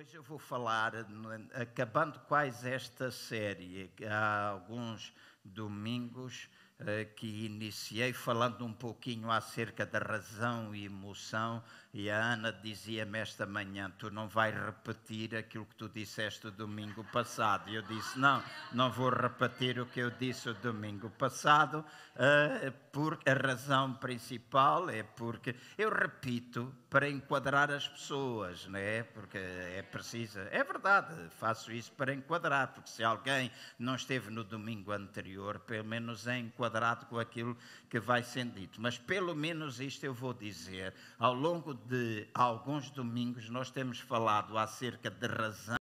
hoje eu vou falar, acabando quase esta série, há alguns domingos eh, que iniciei falando um pouquinho acerca da razão e emoção, e a Ana dizia-me esta manhã: Tu não vais repetir aquilo que tu disseste domingo passado. E eu disse: Não, não vou repetir o que eu disse o domingo passado, uh, porque a razão principal é porque eu repito para enquadrar as pessoas, não é? Porque é preciso. É verdade, faço isso para enquadrar, porque se alguém não esteve no domingo anterior, pelo menos é enquadrado com aquilo que vai sendo dito. Mas pelo menos isto eu vou dizer. Ao longo de alguns domingos, nós temos falado acerca de razão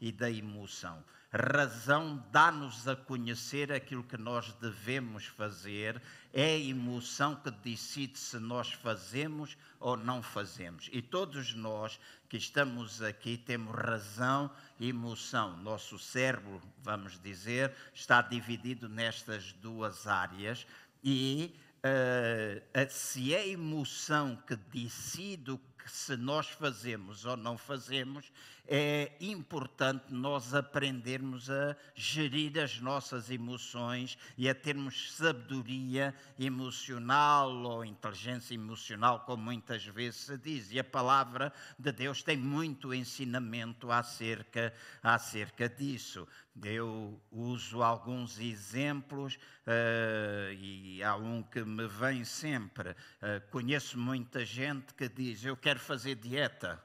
e da emoção. Razão dá-nos a conhecer aquilo que nós devemos fazer, é a emoção que decide se nós fazemos ou não fazemos. E todos nós que estamos aqui temos razão e emoção. Nosso cérebro, vamos dizer, está dividido nestas duas áreas e uh, se é a emoção que decide o que se nós fazemos ou não fazemos, é importante nós aprendermos a gerir as nossas emoções e a termos sabedoria emocional ou inteligência emocional, como muitas vezes se diz. E a palavra de Deus tem muito ensinamento acerca, acerca disso. Eu uso alguns exemplos uh, e há um que me vem sempre. Uh, conheço muita gente que diz: Eu quero fazer dieta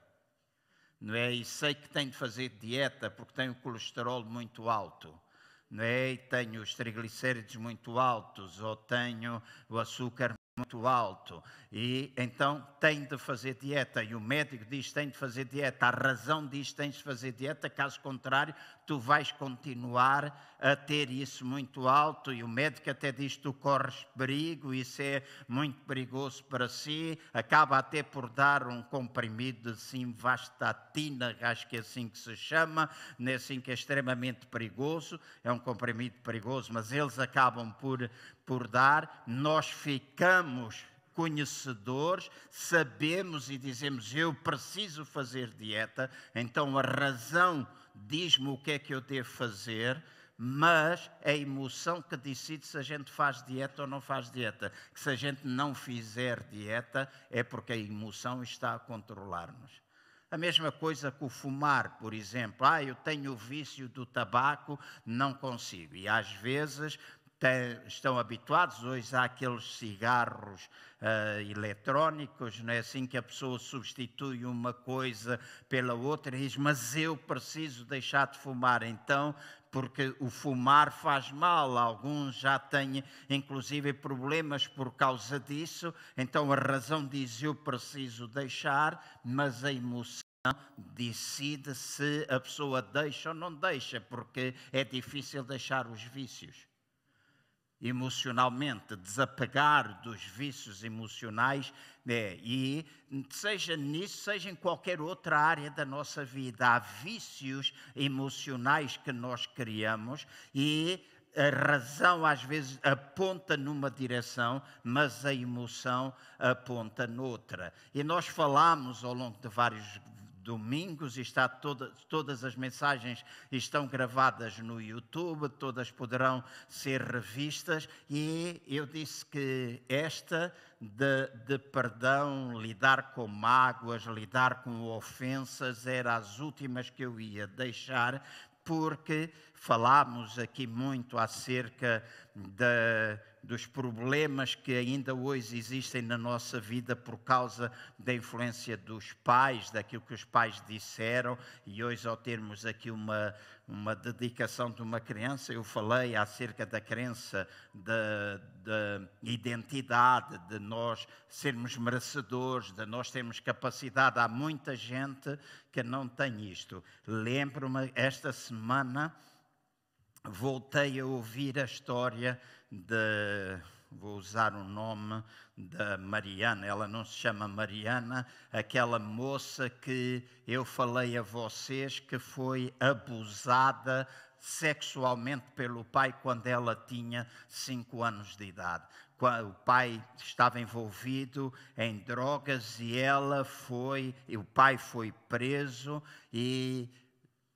não é? E sei que tenho de fazer dieta porque tenho o colesterol muito alto, não é? E tenho os triglicéridos muito altos ou tenho o açúcar muito alto e então tem de fazer dieta e o médico diz tem de fazer dieta, a razão diz tens de fazer dieta, caso contrário tu vais continuar a ter isso muito alto e o médico até diz tu corres perigo, isso é muito perigoso para si, acaba até por dar um comprimido de simvastatina, acho que é assim que se chama, é assim que é extremamente perigoso, é um comprimido perigoso, mas eles acabam por, por dar, nós ficamos conhecedores, sabemos e dizemos eu preciso fazer dieta, então a razão diz-me o que é que eu devo fazer, mas é a emoção que decide se a gente faz dieta ou não faz dieta. Que se a gente não fizer dieta é porque a emoção está a controlar-nos. A mesma coisa com o fumar, por exemplo. Ah, eu tenho o vício do tabaco, não consigo. E às vezes estão habituados. Hoje há aqueles cigarros uh, eletrónicos, não é assim que a pessoa substitui uma coisa pela outra e diz: Mas eu preciso deixar de fumar. Então, porque o fumar faz mal, alguns já têm inclusive problemas por causa disso. Então, a razão diz: Eu preciso deixar, mas a emoção decide se a pessoa deixa ou não deixa, porque é difícil deixar os vícios emocionalmente, desapegar dos vícios emocionais, né? e seja nisso, seja em qualquer outra área da nossa vida, há vícios emocionais que nós criamos e a razão às vezes aponta numa direção, mas a emoção aponta noutra. E nós falamos ao longo de vários domingos está toda, todas as mensagens estão gravadas no YouTube, todas poderão ser revistas e eu disse que esta de, de perdão, lidar com mágoas, lidar com ofensas, era as últimas que eu ia deixar, porque falámos aqui muito acerca da dos problemas que ainda hoje existem na nossa vida por causa da influência dos pais, daquilo que os pais disseram, e hoje, ao termos aqui uma, uma dedicação de uma criança, eu falei acerca da crença da, da identidade, de nós sermos merecedores, de nós termos capacidade. Há muita gente que não tem isto. Lembro-me, esta semana voltei a ouvir a história de, vou usar o nome da Mariana, ela não se chama Mariana, aquela moça que eu falei a vocês que foi abusada sexualmente pelo pai quando ela tinha cinco anos de idade. O pai estava envolvido em drogas e ela foi, o pai foi preso e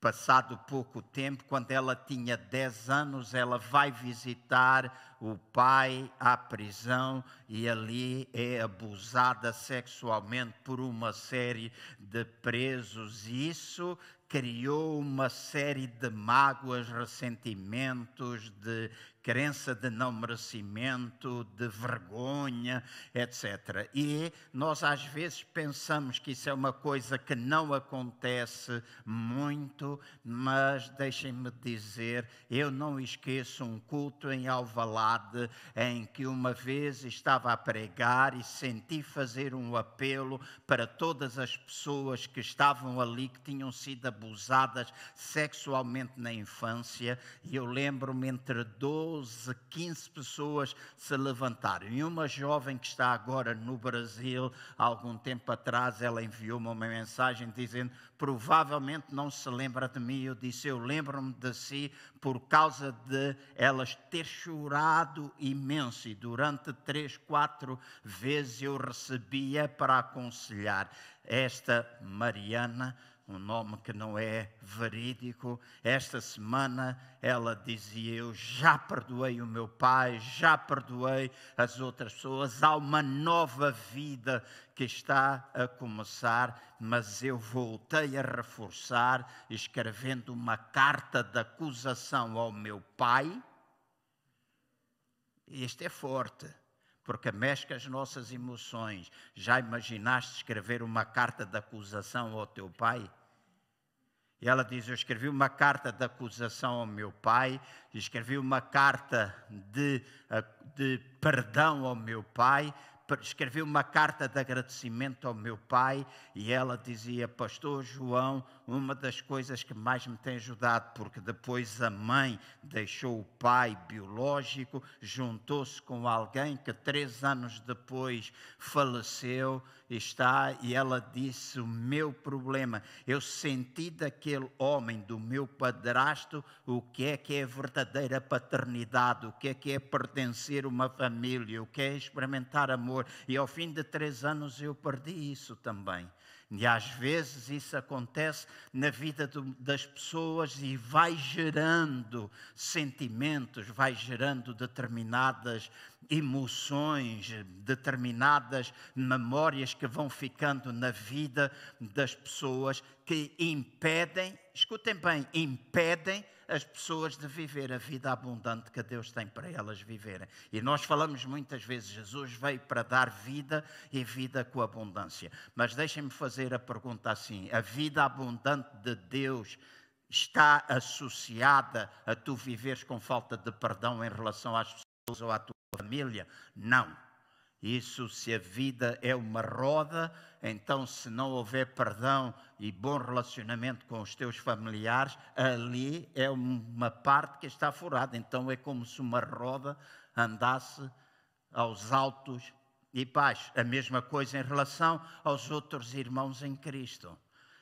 Passado pouco tempo, quando ela tinha 10 anos, ela vai visitar o pai à prisão e ali é abusada sexualmente por uma série de presos. E isso criou uma série de mágoas, ressentimentos, de crença de não merecimento, de vergonha, etc. E nós às vezes pensamos que isso é uma coisa que não acontece muito, mas deixem-me dizer, eu não esqueço um culto em Alvalade em que uma vez estava a pregar e senti fazer um apelo para todas as pessoas que estavam ali que tinham sido abusadas sexualmente na infância, e eu lembro-me entre 12 12, 15 pessoas se levantaram. E uma jovem que está agora no Brasil, há algum tempo atrás, ela enviou-me uma mensagem dizendo: provavelmente não se lembra de mim. Eu disse: Eu lembro-me de si por causa de elas ter chorado imenso. E durante três, quatro vezes eu recebia para aconselhar esta Mariana um nome que não é verídico. Esta semana ela dizia: Eu já perdoei o meu pai, já perdoei as outras pessoas. Há uma nova vida que está a começar, mas eu voltei a reforçar, escrevendo uma carta de acusação ao meu pai. Este é forte porque mexe com as nossas emoções. Já imaginaste escrever uma carta de acusação ao teu pai? E ela diz: Eu escrevi uma carta de acusação ao meu pai, escrevi uma carta de, de perdão ao meu pai, escrevi uma carta de agradecimento ao meu pai e ela dizia: Pastor João, uma das coisas que mais me tem ajudado, porque depois a mãe deixou o pai biológico, juntou-se com alguém que três anos depois faleceu, está, e ela disse: O meu problema, eu senti daquele homem, do meu padrasto, o que é que é verdadeira paternidade, o que é que é pertencer a uma família, o que é experimentar amor, e ao fim de três anos eu perdi isso também. E às vezes isso acontece na vida do, das pessoas e vai gerando sentimentos, vai gerando determinadas emoções, determinadas memórias que vão ficando na vida das pessoas que impedem, escutem bem, impedem as pessoas de viver a vida abundante que Deus tem para elas viverem. E nós falamos muitas vezes, Jesus veio para dar vida e vida com abundância. Mas deixem-me fazer a pergunta assim: a vida abundante de Deus está associada a tu viveres com falta de perdão em relação às pessoas ou à tua família? Não. Isso, se a vida é uma roda, então, se não houver perdão e bom relacionamento com os teus familiares, ali é uma parte que está furada. Então, é como se uma roda andasse aos altos e baixos. A mesma coisa em relação aos outros irmãos em Cristo.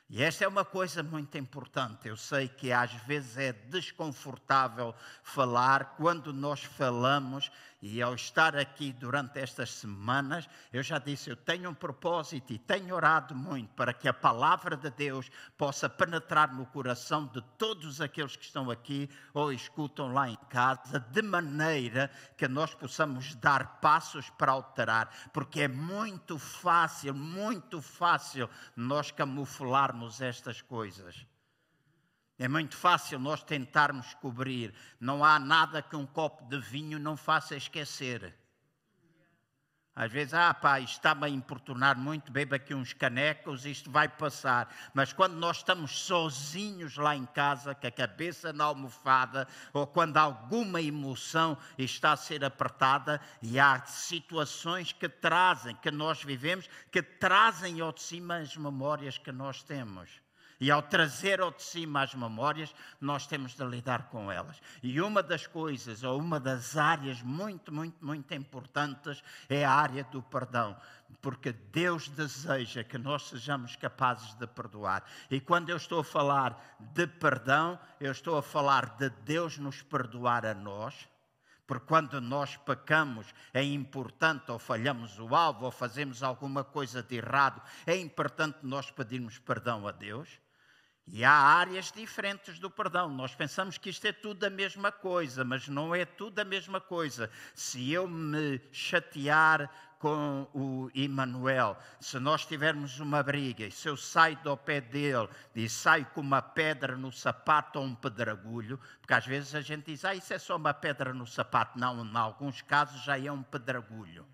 E esta é uma coisa muito importante. Eu sei que às vezes é desconfortável falar quando nós falamos, e ao estar aqui durante estas semanas, eu já disse, eu tenho um propósito e tenho orado muito para que a palavra de Deus possa penetrar no coração de todos aqueles que estão aqui ou escutam lá em casa, de maneira que nós possamos dar passos para alterar, porque é muito fácil, muito fácil nós camuflarmos estas coisas. É muito fácil nós tentarmos cobrir. Não há nada que um copo de vinho não faça esquecer. Às vezes, ah, pá, isto está-me a importunar muito, beba aqui uns canecos, isto vai passar. Mas quando nós estamos sozinhos lá em casa, com a cabeça na almofada, ou quando alguma emoção está a ser apertada, e há situações que trazem, que nós vivemos, que trazem ao de cima as memórias que nós temos. E ao trazer ao de cima as memórias, nós temos de lidar com elas. E uma das coisas, ou uma das áreas muito, muito, muito importantes, é a área do perdão. Porque Deus deseja que nós sejamos capazes de perdoar. E quando eu estou a falar de perdão, eu estou a falar de Deus nos perdoar a nós porque quando nós pecamos, é importante, ou falhamos o alvo, ou fazemos alguma coisa de errado, é importante nós pedirmos perdão a Deus. E há áreas diferentes do perdão. Nós pensamos que isto é tudo a mesma coisa, mas não é tudo a mesma coisa. Se eu me chatear com o Emanuel, se nós tivermos uma briga e se eu saio do pé dele e saio com uma pedra no sapato ou um pedragulho, porque às vezes a gente diz, ah, isso é só uma pedra no sapato. Não, em alguns casos já é um pedragulho.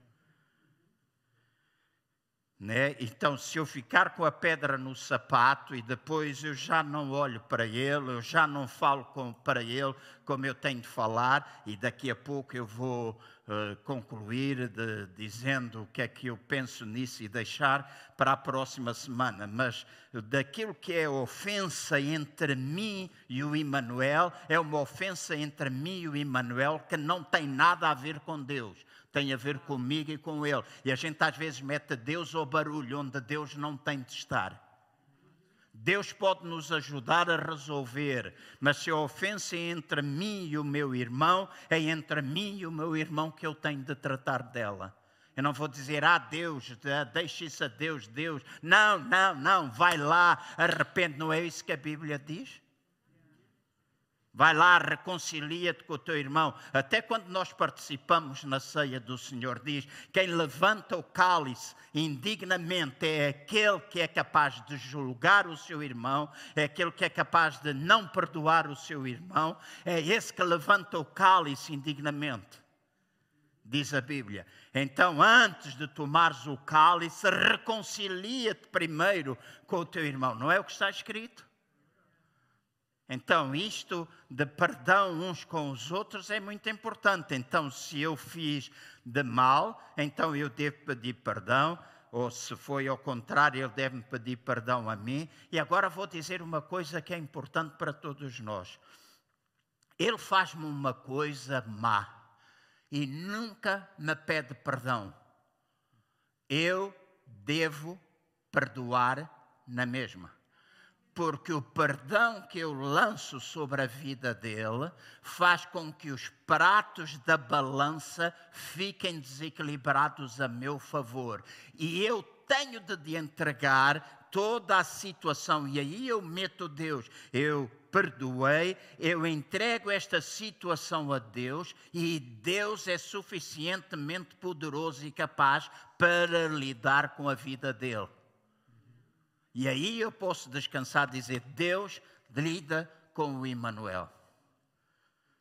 Né? Então, se eu ficar com a pedra no sapato e depois eu já não olho para ele, eu já não falo com, para ele como eu tenho de falar, e daqui a pouco eu vou uh, concluir de, dizendo o que é que eu penso nisso e deixar para a próxima semana. Mas daquilo que é ofensa entre mim e o Emanuel, é uma ofensa entre mim e o Emanuel que não tem nada a ver com Deus tem a ver comigo e com Ele. E a gente às vezes mete Deus ao barulho onde Deus não tem de estar. Deus pode nos ajudar a resolver, mas se a ofensa é entre mim e o meu irmão, é entre mim e o meu irmão que eu tenho de tratar dela. Eu não vou dizer, ah, Deus, deixe isso a Deus, Deus. Não, não, não, vai lá, arrepende. Não é isso que a Bíblia diz? Vai lá, reconcilia-te com o teu irmão. Até quando nós participamos na ceia do Senhor, diz: quem levanta o cálice indignamente é aquele que é capaz de julgar o seu irmão, é aquele que é capaz de não perdoar o seu irmão, é esse que levanta o cálice indignamente. Diz a Bíblia. Então, antes de tomares o cálice, reconcilia-te primeiro com o teu irmão. Não é o que está escrito? Então, isto de perdão uns com os outros é muito importante. Então, se eu fiz de mal, então eu devo pedir perdão, ou se foi ao contrário, ele deve me pedir perdão a mim. E agora vou dizer uma coisa que é importante para todos nós. Ele faz-me uma coisa má e nunca me pede perdão. Eu devo perdoar na mesma porque o perdão que eu lanço sobre a vida dele faz com que os pratos da balança fiquem desequilibrados a meu favor. E eu tenho de entregar toda a situação, e aí eu meto Deus, eu perdoei, eu entrego esta situação a Deus e Deus é suficientemente poderoso e capaz para lidar com a vida dele. E aí eu posso descansar e dizer: Deus lida com o Emmanuel.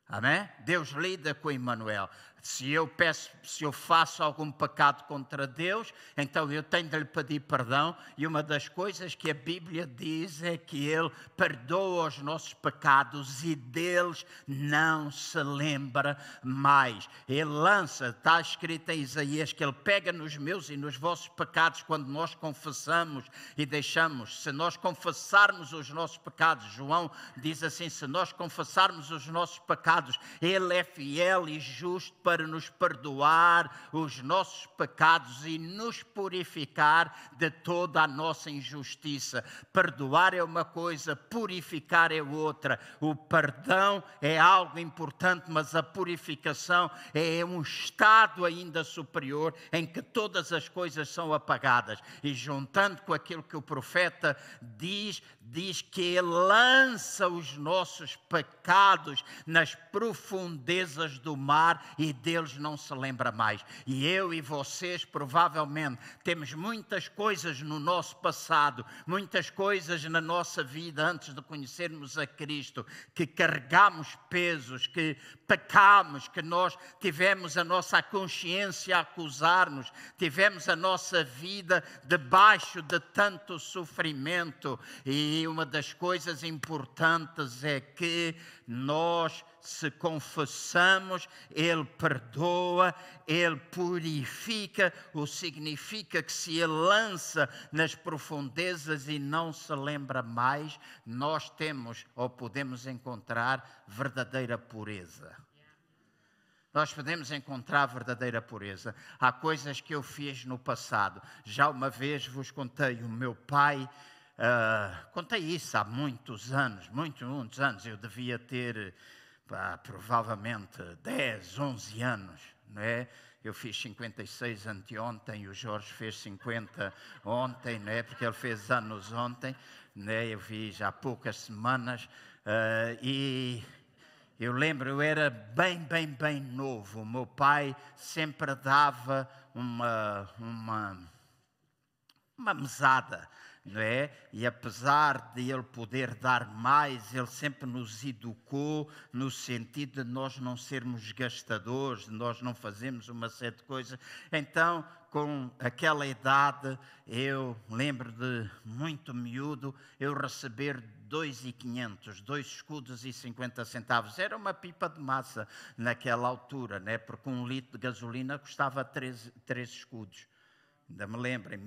Amém? Deus lida com Emmanuel. Se eu peço, se eu faço algum pecado contra Deus, então eu tenho de lhe pedir perdão. E uma das coisas que a Bíblia diz é que Ele perdoa os nossos pecados e deles não se lembra mais. Ele lança, está escrito em Isaías, que Ele pega nos meus e nos vossos pecados quando nós confessamos e deixamos. Se nós confessarmos os nossos pecados, João diz assim: se nós confessarmos os nossos pecados, Ele é fiel e justo para nos perdoar os nossos pecados e nos purificar de toda a nossa injustiça. Perdoar é uma coisa, purificar é outra. O perdão é algo importante, mas a purificação é um estado ainda superior em que todas as coisas são apagadas. E juntando com aquilo que o profeta diz, diz que ele lança os nossos pecados nas profundezas do mar e deles não se lembra mais. E eu e vocês provavelmente temos muitas coisas no nosso passado, muitas coisas na nossa vida antes de conhecermos a Cristo, que carregamos pesos, que pecamos, que nós tivemos a nossa consciência a acusar-nos, tivemos a nossa vida debaixo de tanto sofrimento. E uma das coisas importantes é que nós se confessamos, Ele perdoa, Ele purifica, o significa que se Ele lança nas profundezas e não se lembra mais, nós temos ou podemos encontrar verdadeira pureza nós podemos encontrar verdadeira pureza. Há coisas que eu fiz no passado. Já uma vez vos contei, o meu pai, uh, contei isso há muitos anos, muitos, muitos anos. Eu devia ter pá, provavelmente 10, 11 anos, não é? Eu fiz 56 anteontem, o Jorge fez 50 ontem, não é? Porque ele fez anos ontem, não é? Eu já há poucas semanas. Uh, e eu lembro, eu era bem, bem, bem novo. O meu pai sempre dava uma, uma, uma mesada, não é? E apesar de ele poder dar mais, ele sempre nos educou no sentido de nós não sermos gastadores, de nós não fazermos uma série de coisas. Então, com aquela idade, eu lembro de muito miúdo, eu receber dois e quinhentos, dois escudos e 50 centavos. Era uma pipa de massa naquela altura, né? porque um litro de gasolina custava três, três escudos. Ainda me lembro, em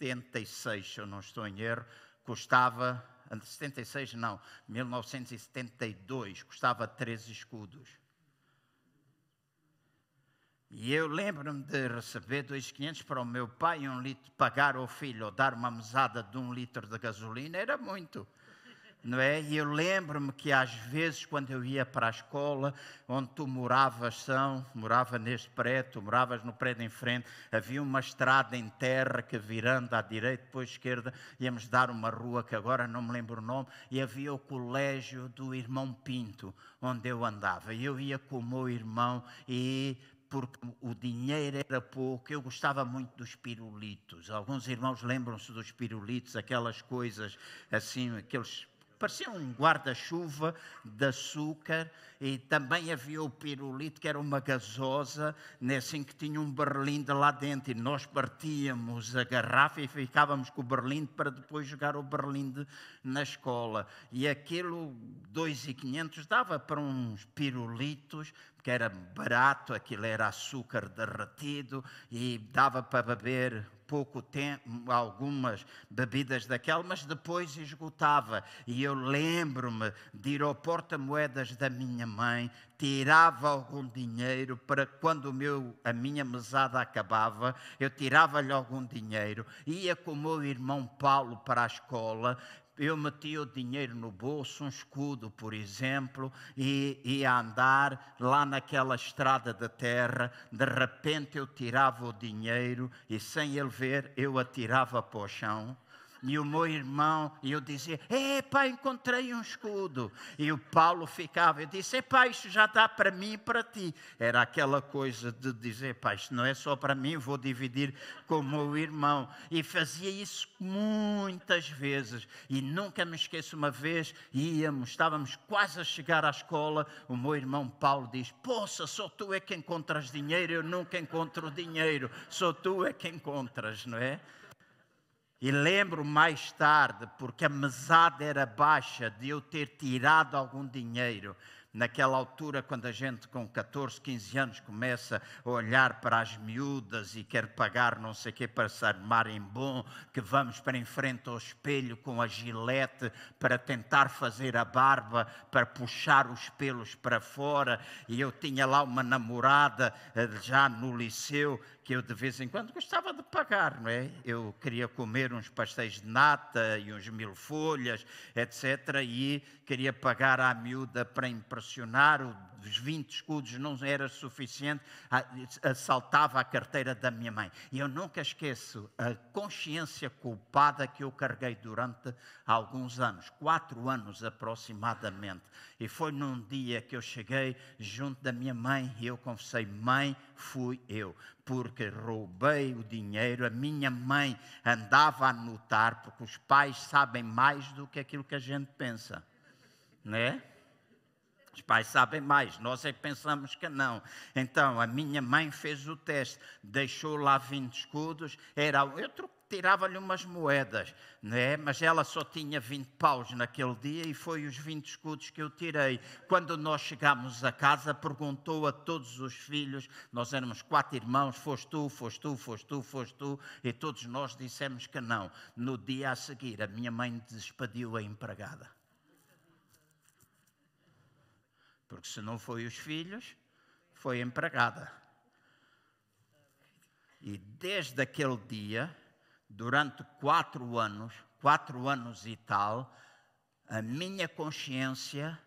1976, se eu não estou em erro, custava, 76 não, 1972, custava três escudos. E eu lembro-me de receber 2,500 para o meu pai, um litro, pagar ao filho ou dar uma mesada de um litro de gasolina, era muito. Não é? E eu lembro-me que às vezes, quando eu ia para a escola, onde tu moravas, são, morava neste prédio, tu moravas no prédio em frente, havia uma estrada em terra que virando à direita, depois à esquerda, íamos dar uma rua que agora não me lembro o nome, e havia o colégio do irmão Pinto, onde eu andava. E eu ia com o meu irmão e porque o dinheiro era pouco. Eu gostava muito dos pirulitos. Alguns irmãos lembram-se dos pirulitos, aquelas coisas assim, aqueles parecia um guarda-chuva de açúcar e também havia o pirulito que era uma gasosa, né, assim que tinha um berlinde lá dentro e nós partíamos a garrafa e ficávamos com o berlinde para depois jogar o berlinde na escola. E aquilo, 2,500, dava para uns pirulitos, que era barato, aquilo era açúcar derretido e dava para beber pouco tempo, algumas bebidas daquela, mas depois esgotava. E eu lembro-me de ir ao porta-moedas da minha mãe, tirava algum dinheiro para quando meu, a minha mesada acabava, eu tirava-lhe algum dinheiro, ia com o meu irmão Paulo para a escola, eu metia o dinheiro no bolso, um escudo, por exemplo, e ia andar lá naquela estrada da terra. De repente eu tirava o dinheiro e, sem ele ver, eu atirava para o chão e o meu irmão, e eu dizia: Epá, encontrei um escudo. E o Paulo ficava, eu disse: Epá, isto já dá para mim e para ti. Era aquela coisa de dizer: Epá, isto não é só para mim, vou dividir com o meu irmão. E fazia isso muitas vezes. E nunca me esqueço uma vez, íamos, estávamos quase a chegar à escola. O meu irmão Paulo diz: Poxa, só tu é que encontras dinheiro, eu nunca encontro dinheiro, só tu é que encontras, não é? E lembro mais tarde, porque a mesada era baixa, de eu ter tirado algum dinheiro naquela altura, quando a gente com 14, 15 anos começa a olhar para as miúdas e quer pagar não sei o quê para se armarem bom, que vamos para em frente ao espelho com a gilete para tentar fazer a barba, para puxar os pelos para fora. E eu tinha lá uma namorada eh, já no liceu que eu de vez em quando gostava de pagar, não é? Eu queria comer uns pastéis de nata e uns mil folhas, etc. E queria pagar à miúda para impressionar, os 20 escudos não era suficiente, assaltava a carteira da minha mãe. E eu nunca esqueço a consciência culpada que eu carreguei durante alguns anos, quatro anos aproximadamente. E foi num dia que eu cheguei junto da minha mãe e eu confessei: Mãe, fui eu, porque roubei o dinheiro. A minha mãe andava a anotar, porque os pais sabem mais do que aquilo que a gente pensa, não é? Os pais sabem mais, nós é que pensamos que não. Então, a minha mãe fez o teste, deixou lá 20 escudos, era, eu tirava-lhe umas moedas, né? mas ela só tinha 20 paus naquele dia e foi os 20 escudos que eu tirei. Quando nós chegámos a casa, perguntou a todos os filhos, nós éramos quatro irmãos, foste tu, foste tu, foste tu, foste tu, e todos nós dissemos que não. No dia a seguir, a minha mãe despediu a empregada. Porque se não foi os filhos, foi empregada. E desde aquele dia, durante quatro anos, quatro anos e tal, a minha consciência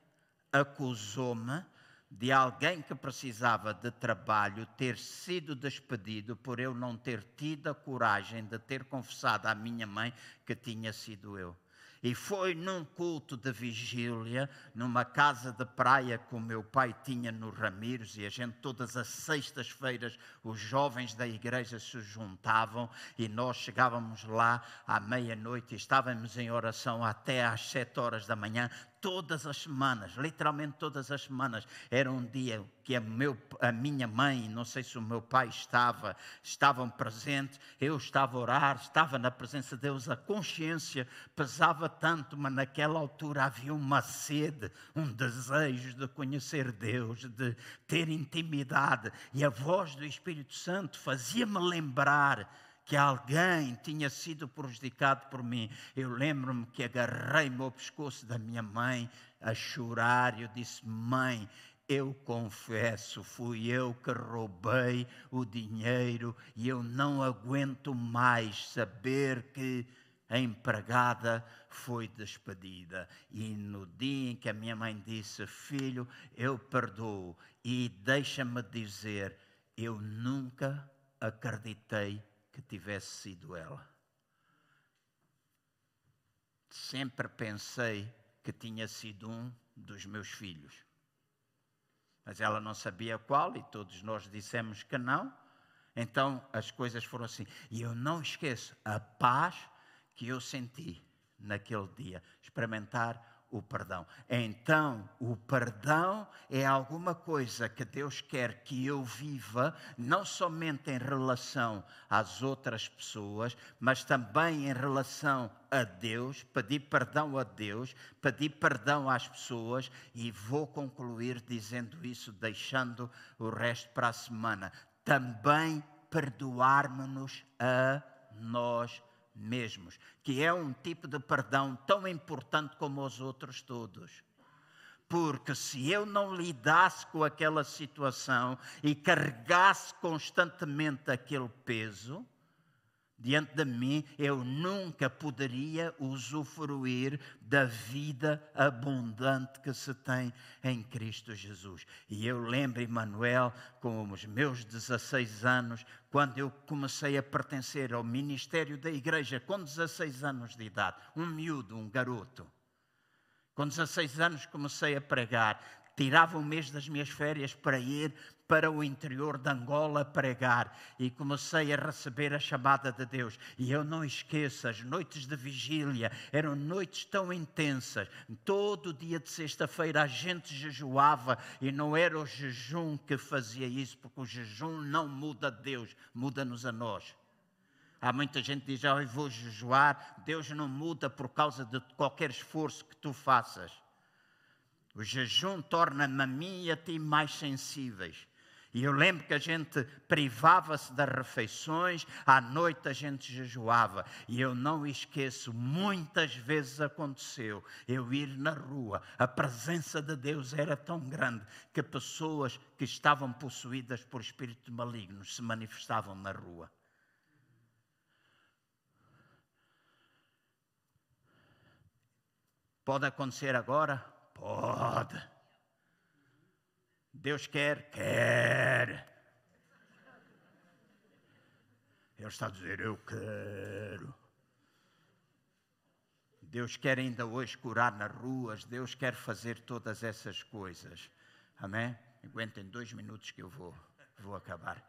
acusou-me de alguém que precisava de trabalho ter sido despedido por eu não ter tido a coragem de ter confessado à minha mãe que tinha sido eu. E foi num culto de vigília, numa casa de praia que o meu pai tinha no Ramires, e a gente, todas as sextas-feiras, os jovens da igreja se juntavam e nós chegávamos lá à meia-noite e estávamos em oração até às sete horas da manhã, todas as semanas, literalmente todas as semanas. Era um dia que a, meu, a, minha mãe, não sei se o meu pai estava, estavam presentes, eu estava a orar, estava na presença de Deus, a consciência pesava tanto, mas naquela altura havia uma sede, um desejo de conhecer Deus, de ter intimidade, e a voz do Espírito Santo fazia-me lembrar que alguém tinha sido prejudicado por mim. Eu lembro-me que agarrei-me ao pescoço da minha mãe a chorar. Eu disse: Mãe, eu confesso, fui eu que roubei o dinheiro e eu não aguento mais saber que a empregada foi despedida. E no dia em que a minha mãe disse: Filho, eu perdoo, e deixa-me dizer, eu nunca acreditei que tivesse sido ela. Sempre pensei que tinha sido um dos meus filhos. Mas ela não sabia qual e todos nós dissemos que não. Então as coisas foram assim. E eu não esqueço a paz que eu senti naquele dia. Experimentar o perdão. Então, o perdão é alguma coisa que Deus quer que eu viva, não somente em relação às outras pessoas, mas também em relação a Deus, pedir perdão a Deus, pedir perdão às pessoas, e vou concluir dizendo isso, deixando o resto para a semana. Também perdoarmos-nos a nós mesmos, que é um tipo de perdão tão importante como os outros todos. Porque se eu não lidasse com aquela situação e carregasse constantemente aquele peso, diante de mim, eu nunca poderia usufruir da vida abundante que se tem em Cristo Jesus. E eu lembro, Emanuel, com os meus 16 anos, quando eu comecei a pertencer ao ministério da igreja, com 16 anos de idade, um miúdo, um garoto. Com 16 anos comecei a pregar, tirava um mês das minhas férias para ir para o interior de Angola pregar e comecei a receber a chamada de Deus. E eu não esqueço, as noites de vigília eram noites tão intensas. Todo dia de sexta-feira a gente jejuava e não era o jejum que fazia isso, porque o jejum não muda Deus, muda-nos a nós. Há muita gente que diz, oh, eu vou jejuar, Deus não muda por causa de qualquer esforço que tu faças. O jejum torna-me a mim e a ti mais sensíveis. E eu lembro que a gente privava-se das refeições, à noite a gente jejuava. E eu não esqueço, muitas vezes aconteceu eu ir na rua, a presença de Deus era tão grande que pessoas que estavam possuídas por espíritos malignos se manifestavam na rua. Pode acontecer agora? Pode. Deus quer? Quer. Ele está a dizer: Eu quero. Deus quer ainda hoje curar nas ruas, Deus quer fazer todas essas coisas. Amém? Aguentem dois minutos que eu vou, vou acabar.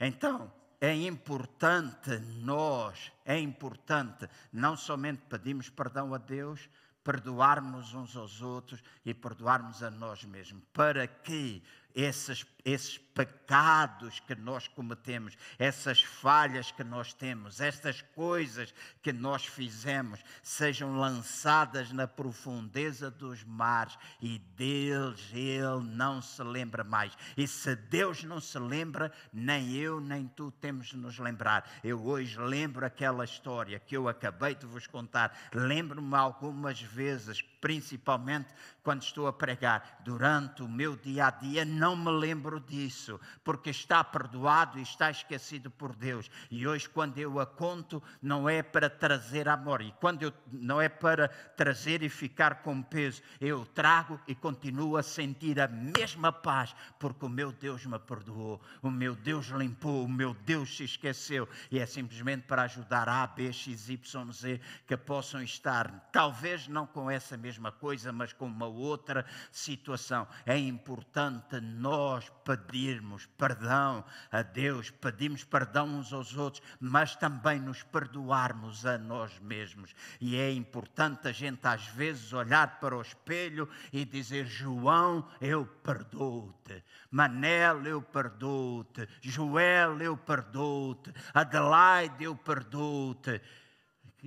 Então, é importante nós, é importante não somente pedimos perdão a Deus, perdoarmos uns aos outros e perdoarmos a nós mesmos, para que esses, esses pecados que nós cometemos, essas falhas que nós temos, estas coisas que nós fizemos, sejam lançadas na profundeza dos mares e Deus, Ele não se lembra mais. E se Deus não se lembra, nem eu nem tu temos de nos lembrar. Eu hoje lembro aquela história que eu acabei de vos contar, lembro-me algumas vezes, principalmente quando estou a pregar, durante o meu dia a dia, não me lembro disso, porque está perdoado e está esquecido por Deus. E hoje, quando eu a conto, não é para trazer amor, e quando eu não é para trazer e ficar com peso, eu trago e continuo a sentir a mesma paz, porque o meu Deus me perdoou, o meu Deus limpou, o meu Deus se esqueceu, e é simplesmente para ajudar A, B, X, Y, Z que possam estar, talvez não com essa mesma coisa, mas com uma outra situação. É importante nós pedirmos perdão a Deus, pedimos perdão uns aos outros, mas também nos perdoarmos a nós mesmos. E é importante a gente às vezes olhar para o espelho e dizer: João, eu perdoo-te. Manel, eu perdoo-te. Joel, eu perdoo-te. Adelaide, eu perdoo-te.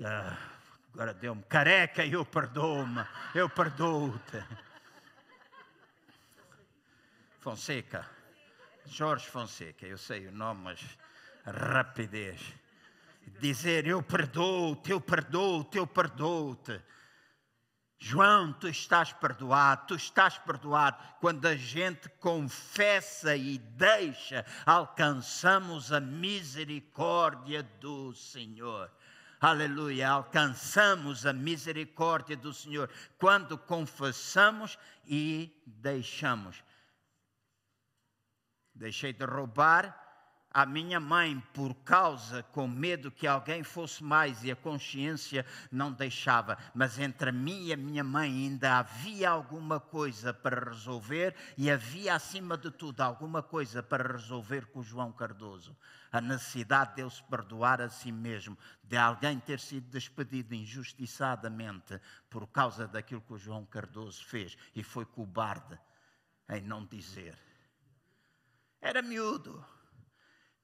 Ah, agora deu-me careca, eu perdoo-me. Eu perdoo-te. Fonseca. Jorge Fonseca, eu sei o nome, mas rapidez. Dizer eu perdoo-te, eu perdoo-te, eu perdoo-te. João, tu estás perdoado, tu estás perdoado. Quando a gente confessa e deixa, alcançamos a misericórdia do Senhor. Aleluia, alcançamos a misericórdia do Senhor quando confessamos e deixamos. Deixei de roubar a minha mãe por causa, com medo que alguém fosse mais e a consciência não deixava. Mas entre mim e a minha mãe ainda havia alguma coisa para resolver e havia, acima de tudo, alguma coisa para resolver com João Cardoso. A necessidade de ele se perdoar a si mesmo, de alguém ter sido despedido injustiçadamente por causa daquilo que o João Cardoso fez e foi cobarde em não dizer. Era miúdo.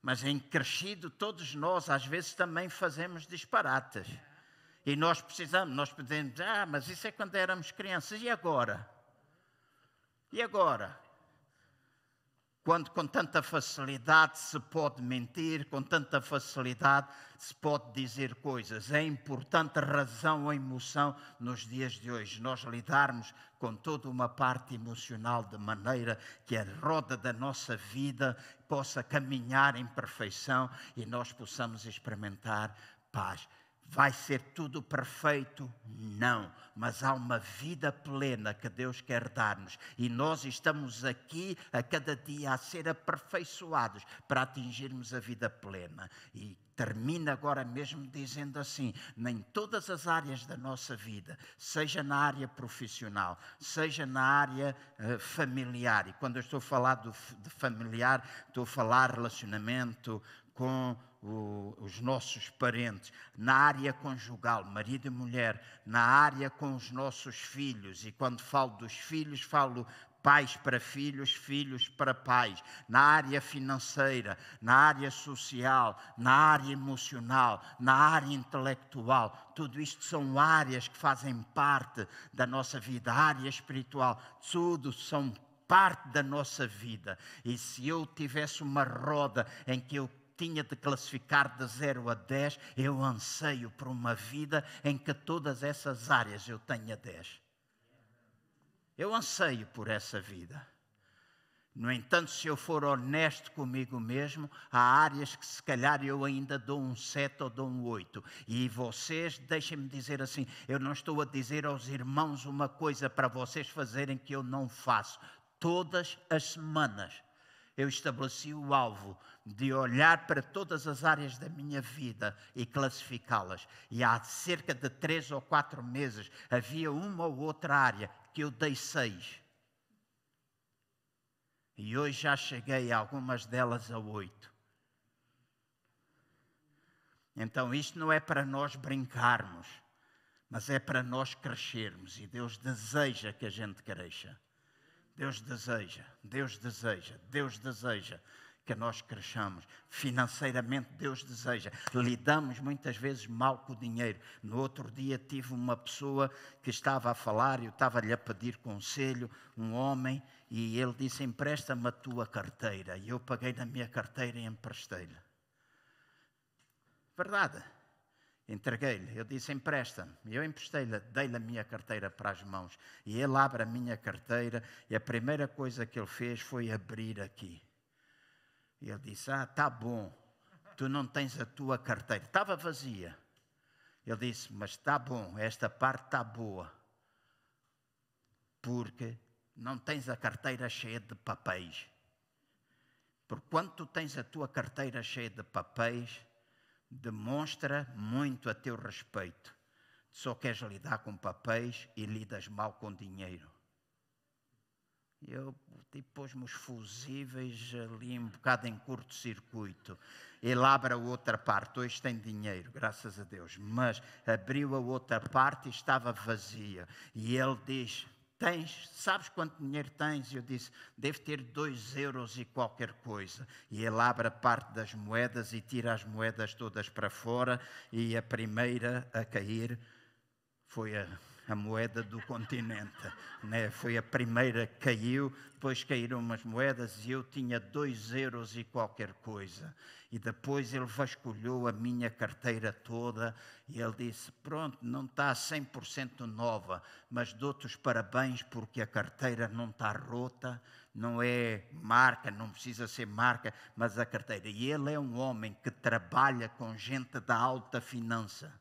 Mas em crescido, todos nós às vezes também fazemos disparates. E nós precisamos, nós podemos, ah, mas isso é quando éramos crianças, e agora? E agora? Quando com tanta facilidade se pode mentir, com tanta facilidade se pode dizer coisas. É importante a razão ou emoção nos dias de hoje, nós lidarmos com toda uma parte emocional de maneira que a roda da nossa vida possa caminhar em perfeição e nós possamos experimentar paz. Vai ser tudo perfeito? Não, mas há uma vida plena que Deus quer dar-nos e nós estamos aqui a cada dia a ser aperfeiçoados para atingirmos a vida plena. E termina agora mesmo dizendo assim: nem todas as áreas da nossa vida, seja na área profissional, seja na área uh, familiar, e quando eu estou a falar do, de familiar, estou a falar relacionamento com o, os nossos parentes, na área conjugal, marido e mulher, na área com os nossos filhos, e quando falo dos filhos, falo pais para filhos, filhos para pais, na área financeira, na área social, na área emocional, na área intelectual. Tudo isto são áreas que fazem parte da nossa vida, área espiritual, tudo são parte da nossa vida. E se eu tivesse uma roda em que eu tinha de classificar de 0 a 10, eu anseio por uma vida em que todas essas áreas eu tenha 10. Eu anseio por essa vida. No entanto, se eu for honesto comigo mesmo, há áreas que se calhar eu ainda dou um 7 ou dou um 8. E vocês, deixem-me dizer assim: eu não estou a dizer aos irmãos uma coisa para vocês fazerem que eu não faço. Todas as semanas eu estabeleci o alvo de olhar para todas as áreas da minha vida e classificá-las. E há cerca de três ou quatro meses havia uma ou outra área que eu dei seis. E hoje já cheguei a algumas delas a oito. Então isto não é para nós brincarmos, mas é para nós crescermos. E Deus deseja que a gente cresça. Deus deseja, Deus deseja, Deus deseja que nós cresçamos. Financeiramente, Deus deseja. Lidamos muitas vezes mal com o dinheiro. No outro dia, tive uma pessoa que estava a falar, eu estava-lhe a pedir conselho, um homem, e ele disse: Empresta-me a tua carteira. E eu paguei na minha carteira e emprestei-lhe. Verdade. Entreguei-lhe, eu disse: empresta-me. Eu emprestei-lhe, dei-lhe a minha carteira para as mãos. E ele abre a minha carteira e a primeira coisa que ele fez foi abrir aqui. E ele disse: Ah, tá bom, tu não tens a tua carteira. Estava vazia. Ele disse: Mas está bom, esta parte está boa. Porque não tens a carteira cheia de papéis. Porque quando tu tens a tua carteira cheia de papéis, demonstra muito a teu respeito. Só queres lidar com papéis e lidas mal com dinheiro. Eu tipo, pôs-me os fusíveis ali um bocado em curto-circuito. Ele abre a outra parte, hoje tem dinheiro, graças a Deus, mas abriu a outra parte e estava vazia. E ele diz: Tens, sabes quanto dinheiro tens? Eu disse: Deve ter dois euros e qualquer coisa. E ele abre a parte das moedas e tira as moedas todas para fora. E a primeira a cair foi a a moeda do continente. Né? Foi a primeira que caiu, depois caíram umas moedas e eu tinha dois euros e qualquer coisa. E depois ele vasculhou a minha carteira toda e ele disse: Pronto, não está 100% nova, mas dou-te os parabéns porque a carteira não está rota, não é marca, não precisa ser marca, mas a carteira. E ele é um homem que trabalha com gente da alta finança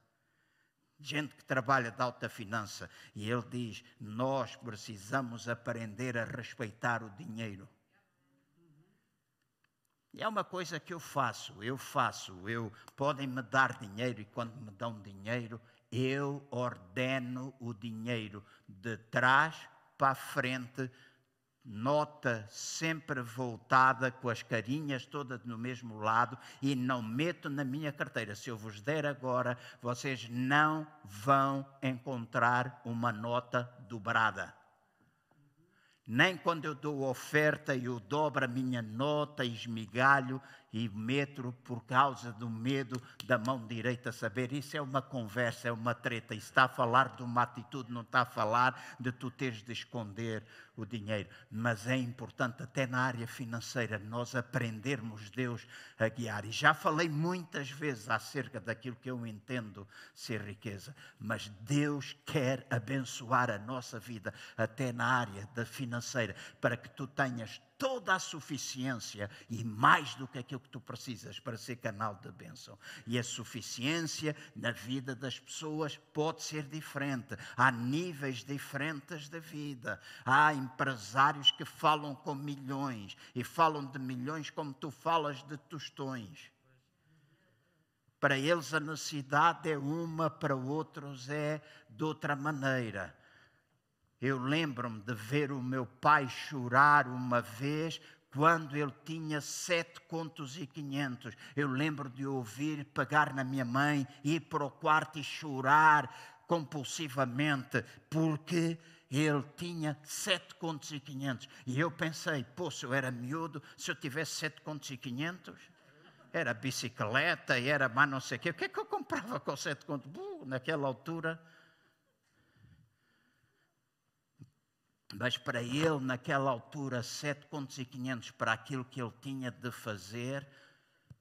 gente que trabalha de alta finança, e ele diz: Nós precisamos aprender a respeitar o dinheiro. E é uma coisa que eu faço, eu faço, eu podem me dar dinheiro e quando me dão dinheiro, eu ordeno o dinheiro de trás para a frente nota sempre voltada, com as carinhas todas no mesmo lado, e não meto na minha carteira. Se eu vos der agora, vocês não vão encontrar uma nota dobrada. Nem quando eu dou oferta, eu dobro a minha nota, esmigalho e metro por causa do medo da mão direita saber. Isso é uma conversa, é uma treta. Isso está a falar de uma atitude, não está a falar de tu teres de esconder o dinheiro. Mas é importante, até na área financeira, nós aprendermos Deus a guiar. E já falei muitas vezes acerca daquilo que eu entendo ser riqueza. Mas Deus quer abençoar a nossa vida, até na área da financeira, para que tu tenhas toda a suficiência e mais do que aquilo que tu precisas para ser canal de bênção. E a suficiência na vida das pessoas pode ser diferente. Há níveis diferentes de vida. Há empresários que falam com milhões e falam de milhões como tu falas de tostões. Para eles a necessidade é uma, para outros é de outra maneira. Eu lembro-me de ver o meu pai chorar uma vez quando ele tinha sete contos e quinhentos. Eu lembro de ouvir pegar na minha mãe, ir para o quarto e chorar compulsivamente, porque ele tinha sete contos e quinhentos. E eu pensei, pô, se eu era miúdo, se eu tivesse sete contos e quinhentos, era bicicleta, era mais não sei o quê. O que é que eu comprava com sete contos? Uh, naquela altura Mas para ele, naquela altura, sete contos e quinhentos para aquilo que ele tinha de fazer,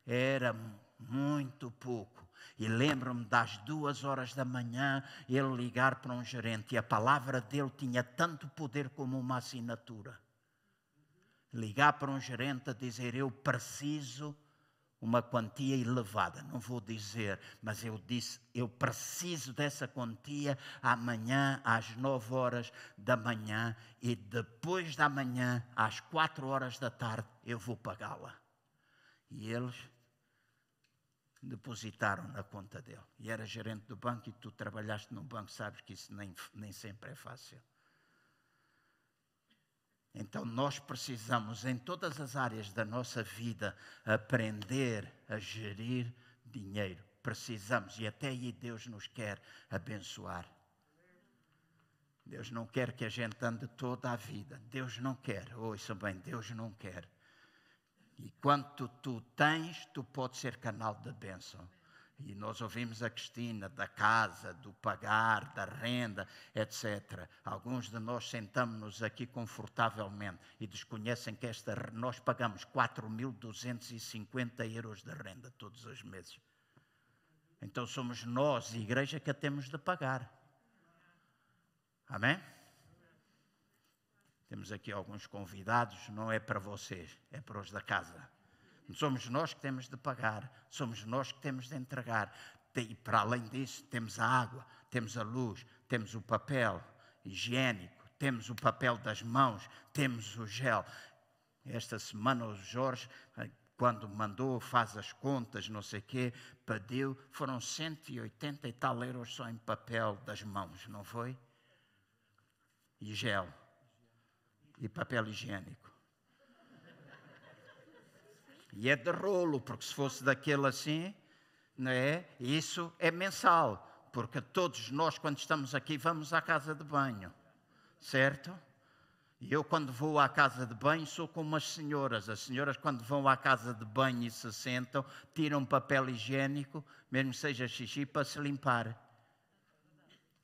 era muito pouco. E lembro-me das duas horas da manhã, ele ligar para um gerente, e a palavra dele tinha tanto poder como uma assinatura. Ligar para um gerente a dizer: Eu preciso uma quantia elevada, não vou dizer, mas eu disse, eu preciso dessa quantia amanhã às 9 horas da manhã e depois da manhã às 4 horas da tarde eu vou pagá-la. E eles depositaram na conta dele. E era gerente do banco e tu trabalhaste no banco, sabes que isso nem, nem sempre é fácil. Então nós precisamos, em todas as áreas da nossa vida, aprender a gerir dinheiro. Precisamos, e até aí Deus nos quer abençoar. Deus não quer que a gente ande toda a vida. Deus não quer. Ouça bem, Deus não quer. E quanto tu tens, tu podes ser canal de bênção. E nós ouvimos a Cristina da casa, do pagar, da renda, etc. Alguns de nós sentamos-nos aqui confortavelmente e desconhecem que esta, nós pagamos 4.250 euros de renda todos os meses. Então somos nós, igreja, que a temos de pagar. Amém? Temos aqui alguns convidados, não é para vocês, é para os da casa. Somos nós que temos de pagar, somos nós que temos de entregar. E para além disso, temos a água, temos a luz, temos o papel higiênico, temos o papel das mãos, temos o gel. Esta semana o Jorge, quando mandou, faz as contas, não sei o quê, pediu, foram 180 e tal euros só em papel das mãos, não foi? E gel. E papel higiênico. E é de rolo, porque se fosse daquele assim, não é? Isso é mensal, porque todos nós, quando estamos aqui, vamos à casa de banho, certo? E eu, quando vou à casa de banho, sou como as senhoras. As senhoras, quando vão à casa de banho e se sentam, tiram papel higiênico, mesmo seja xixi, para se limpar.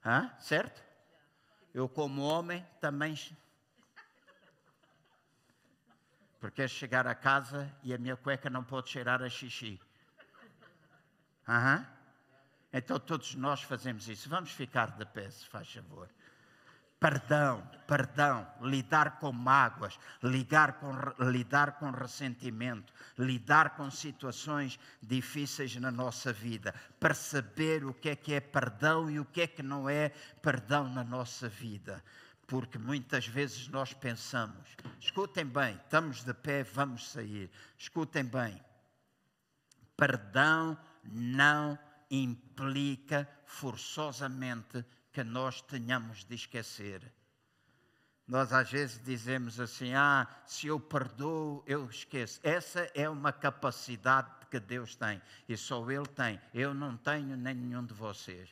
Hã? Certo? Eu, como homem, também porque é chegar a casa e a minha cueca não pode cheirar a xixi. Uhum. Então todos nós fazemos isso. Vamos ficar de pé, se faz favor. Perdão, perdão, lidar com mágoas, lidar com, lidar com ressentimento, lidar com situações difíceis na nossa vida, perceber o que é que é perdão e o que é que não é perdão na nossa vida porque muitas vezes nós pensamos, escutem bem, estamos de pé, vamos sair. Escutem bem. Perdão não implica forçosamente que nós tenhamos de esquecer. Nós às vezes dizemos assim: ah, se eu perdoo, eu esqueço. Essa é uma capacidade que Deus tem e só Ele tem. Eu não tenho nem nenhum de vocês.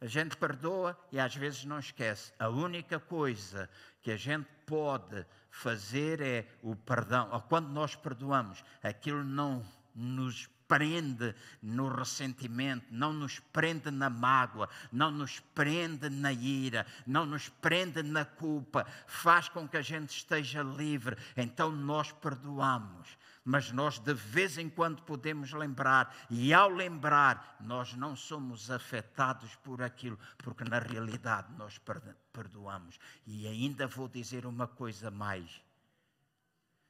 A gente perdoa e às vezes não esquece. A única coisa que a gente pode fazer é o perdão. Ou quando nós perdoamos, aquilo não nos prende no ressentimento, não nos prende na mágoa, não nos prende na ira, não nos prende na culpa, faz com que a gente esteja livre. Então nós perdoamos mas nós de vez em quando podemos lembrar, e ao lembrar, nós não somos afetados por aquilo, porque na realidade nós perdoamos. E ainda vou dizer uma coisa mais.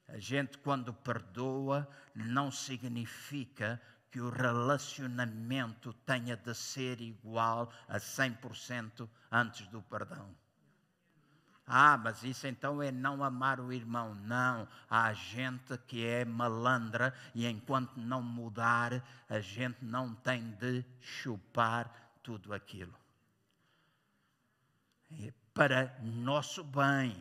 A gente, quando perdoa, não significa que o relacionamento tenha de ser igual a 100% antes do perdão. Ah, mas isso então é não amar o irmão. Não, há gente que é malandra e enquanto não mudar, a gente não tem de chupar tudo aquilo. É para nosso bem.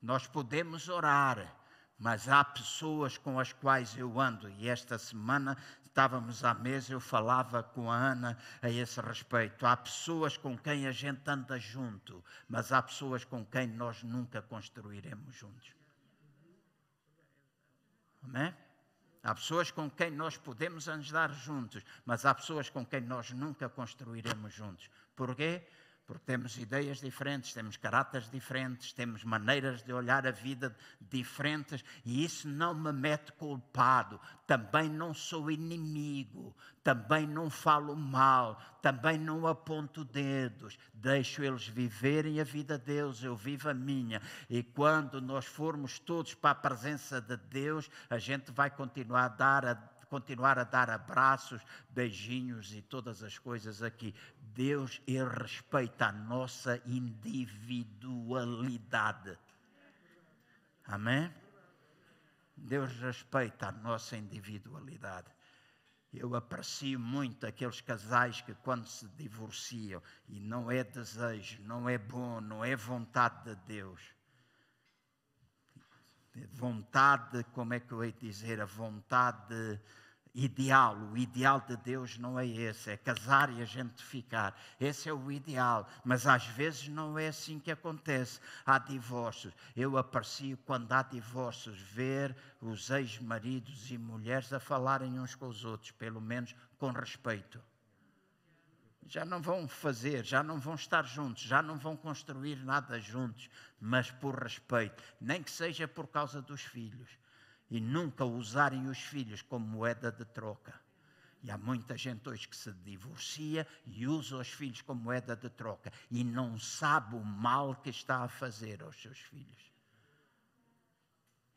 Nós podemos orar, mas há pessoas com as quais eu ando, e esta semana estávamos à mesa, eu falava com a Ana a esse respeito. Há pessoas com quem a gente anda junto, mas há pessoas com quem nós nunca construiremos juntos. Amém? Há pessoas com quem nós podemos andar juntos, mas há pessoas com quem nós nunca construiremos juntos. Porquê? Porque temos ideias diferentes, temos caráteres diferentes, temos maneiras de olhar a vida diferentes e isso não me mete culpado. Também não sou inimigo, também não falo mal, também não aponto dedos. Deixo eles viverem a vida de Deus, eu vivo a minha. E quando nós formos todos para a presença de Deus, a gente vai continuar a dar a continuar a dar abraços, beijinhos e todas as coisas aqui. Deus, Ele respeita a nossa individualidade. Amém? Deus respeita a nossa individualidade. Eu aprecio muito aqueles casais que, quando se divorciam, e não é desejo, não é bom, não é vontade de Deus. Vontade, como é que eu hei dizer? A vontade ideal. O ideal de Deus não é esse, é casar e a gente ficar. Esse é o ideal, mas às vezes não é assim que acontece. Há divórcios. Eu aprecio quando há divórcios ver os ex-maridos e mulheres a falarem uns com os outros, pelo menos com respeito. Já não vão fazer, já não vão estar juntos, já não vão construir nada juntos, mas por respeito, nem que seja por causa dos filhos e nunca usarem os filhos como moeda de troca. E há muita gente hoje que se divorcia e usa os filhos como moeda de troca e não sabe o mal que está a fazer aos seus filhos.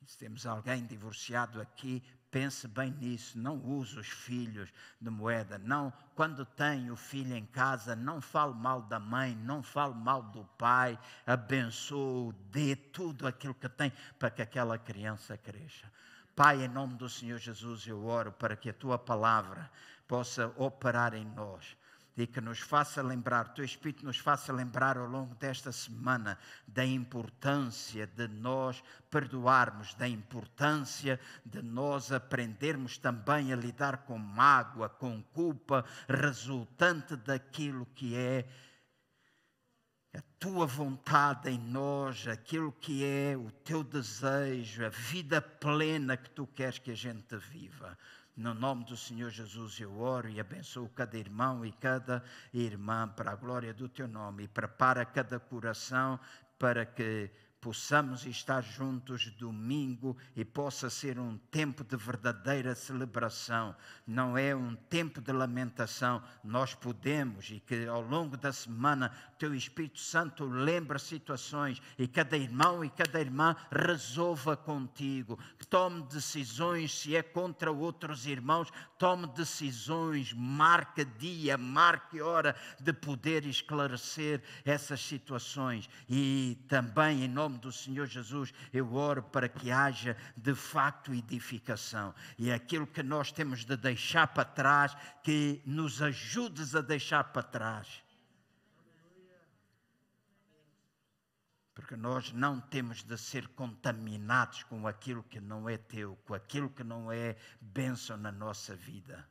Se temos alguém divorciado aqui, pense bem nisso. Não use os filhos de moeda. Não, quando tem o filho em casa, não fale mal da mãe, não fale mal do pai. Abençoe, dê tudo aquilo que tem para que aquela criança cresça. Pai, em nome do Senhor Jesus, eu oro para que a tua palavra possa operar em nós e que nos faça lembrar, o teu Espírito nos faça lembrar ao longo desta semana da importância de nós perdoarmos, da importância de nós aprendermos também a lidar com mágoa, com culpa, resultante daquilo que é a tua vontade em nós, aquilo que é o teu desejo, a vida plena que tu queres que a gente viva. No nome do Senhor Jesus eu oro e abençoo cada irmão e cada irmã para a glória do teu nome e prepara cada coração para que possamos estar juntos domingo e possa ser um tempo de verdadeira celebração, não é um tempo de lamentação. Nós podemos e que ao longo da semana teu Espírito Santo lembra situações e cada irmão e cada irmã resolva contigo, tome decisões se é contra outros irmãos, tome decisões, marque dia, marque hora de poder esclarecer essas situações e também em nome do Senhor Jesus, eu oro para que haja de facto edificação. E é aquilo que nós temos de deixar para trás, que nos ajudes a deixar para trás. Porque nós não temos de ser contaminados com aquilo que não é teu, com aquilo que não é bênção na nossa vida.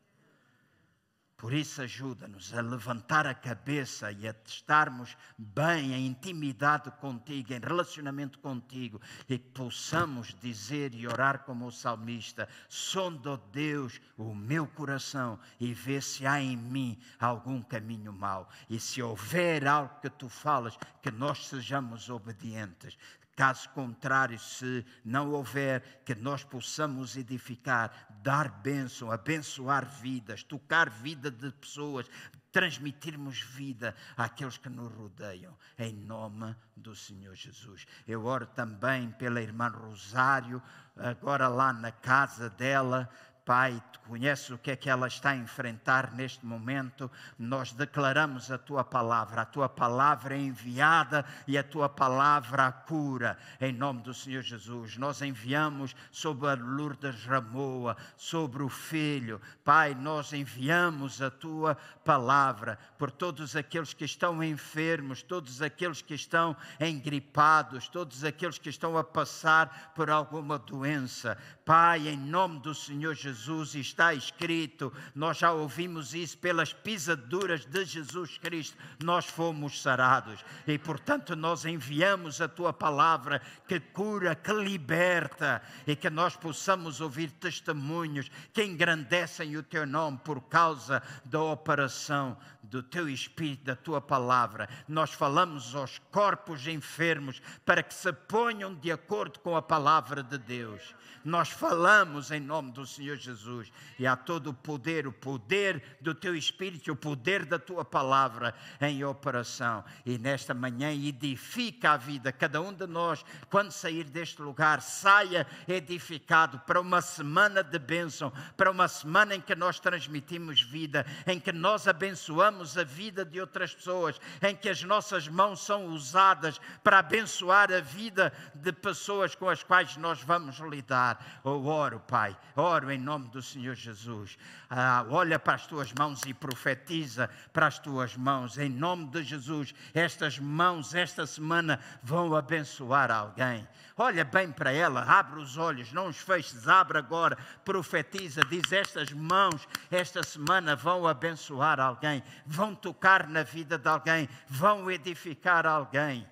Por isso, ajuda-nos a levantar a cabeça e a estarmos bem, em intimidade contigo, em relacionamento contigo, e possamos dizer e orar como o salmista: sonda, Deus, o meu coração e vê se há em mim algum caminho mau. E se houver algo que tu falas, que nós sejamos obedientes, Caso contrário, se não houver, que nós possamos edificar, dar bênção, abençoar vidas, tocar vida de pessoas, transmitirmos vida àqueles que nos rodeiam, em nome do Senhor Jesus. Eu oro também pela irmã Rosário, agora lá na casa dela, Pai, tu conheces o que é que ela está a enfrentar neste momento. Nós declaramos a tua palavra, a tua palavra é enviada e a tua palavra a cura, em nome do Senhor Jesus. Nós enviamos sobre a Lourdes Ramoa, sobre o filho. Pai, nós enviamos a tua palavra por todos aqueles que estão enfermos, todos aqueles que estão engripados, todos aqueles que estão a passar por alguma doença. Pai, em nome do Senhor Jesus, está escrito, nós já ouvimos isso, pelas pisaduras de Jesus Cristo, nós fomos sarados. E portanto, nós enviamos a tua palavra que cura, que liberta, e que nós possamos ouvir testemunhos que engrandecem o teu nome por causa da operação do teu Espírito, da tua palavra. Nós falamos aos corpos enfermos para que se ponham de acordo com a palavra de Deus nós falamos em nome do Senhor Jesus e há todo o poder, o poder do teu Espírito, o poder da tua palavra em operação. E nesta manhã edifica a vida, cada um de nós, quando sair deste lugar, saia edificado para uma semana de bênção, para uma semana em que nós transmitimos vida, em que nós abençoamos a vida de outras pessoas, em que as nossas mãos são usadas para abençoar a vida de pessoas com as quais nós vamos lidar. Eu oro, Pai, oro em nome do Senhor Jesus. Ah, olha para as tuas mãos e profetiza para as tuas mãos, em nome de Jesus. Estas mãos, esta semana, vão abençoar alguém. Olha bem para ela, abre os olhos, não os feches, abre agora, profetiza, diz: Estas mãos, esta semana, vão abençoar alguém, vão tocar na vida de alguém, vão edificar alguém,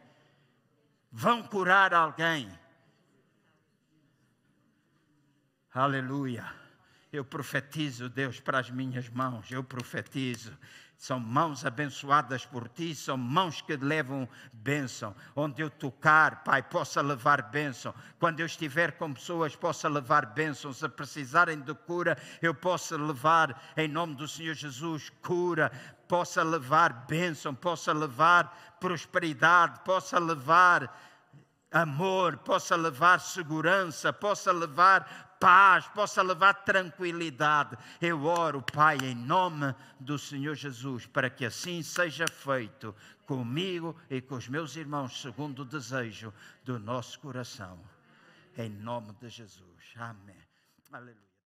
vão curar alguém. Aleluia. Eu profetizo, Deus, para as minhas mãos, eu profetizo são mãos abençoadas por ti, são mãos que levam bênção. Onde eu tocar, Pai, possa levar bênção. Quando eu estiver com pessoas, possa levar bênção. Se precisarem de cura, eu possa levar, em nome do Senhor Jesus, cura. Possa levar bênção, possa levar prosperidade, possa levar amor, possa levar segurança, possa levar paz, possa levar tranquilidade. Eu oro, Pai, em nome do Senhor Jesus, para que assim seja feito comigo e com os meus irmãos, segundo o desejo do nosso coração. Em nome de Jesus. Amém. Aleluia.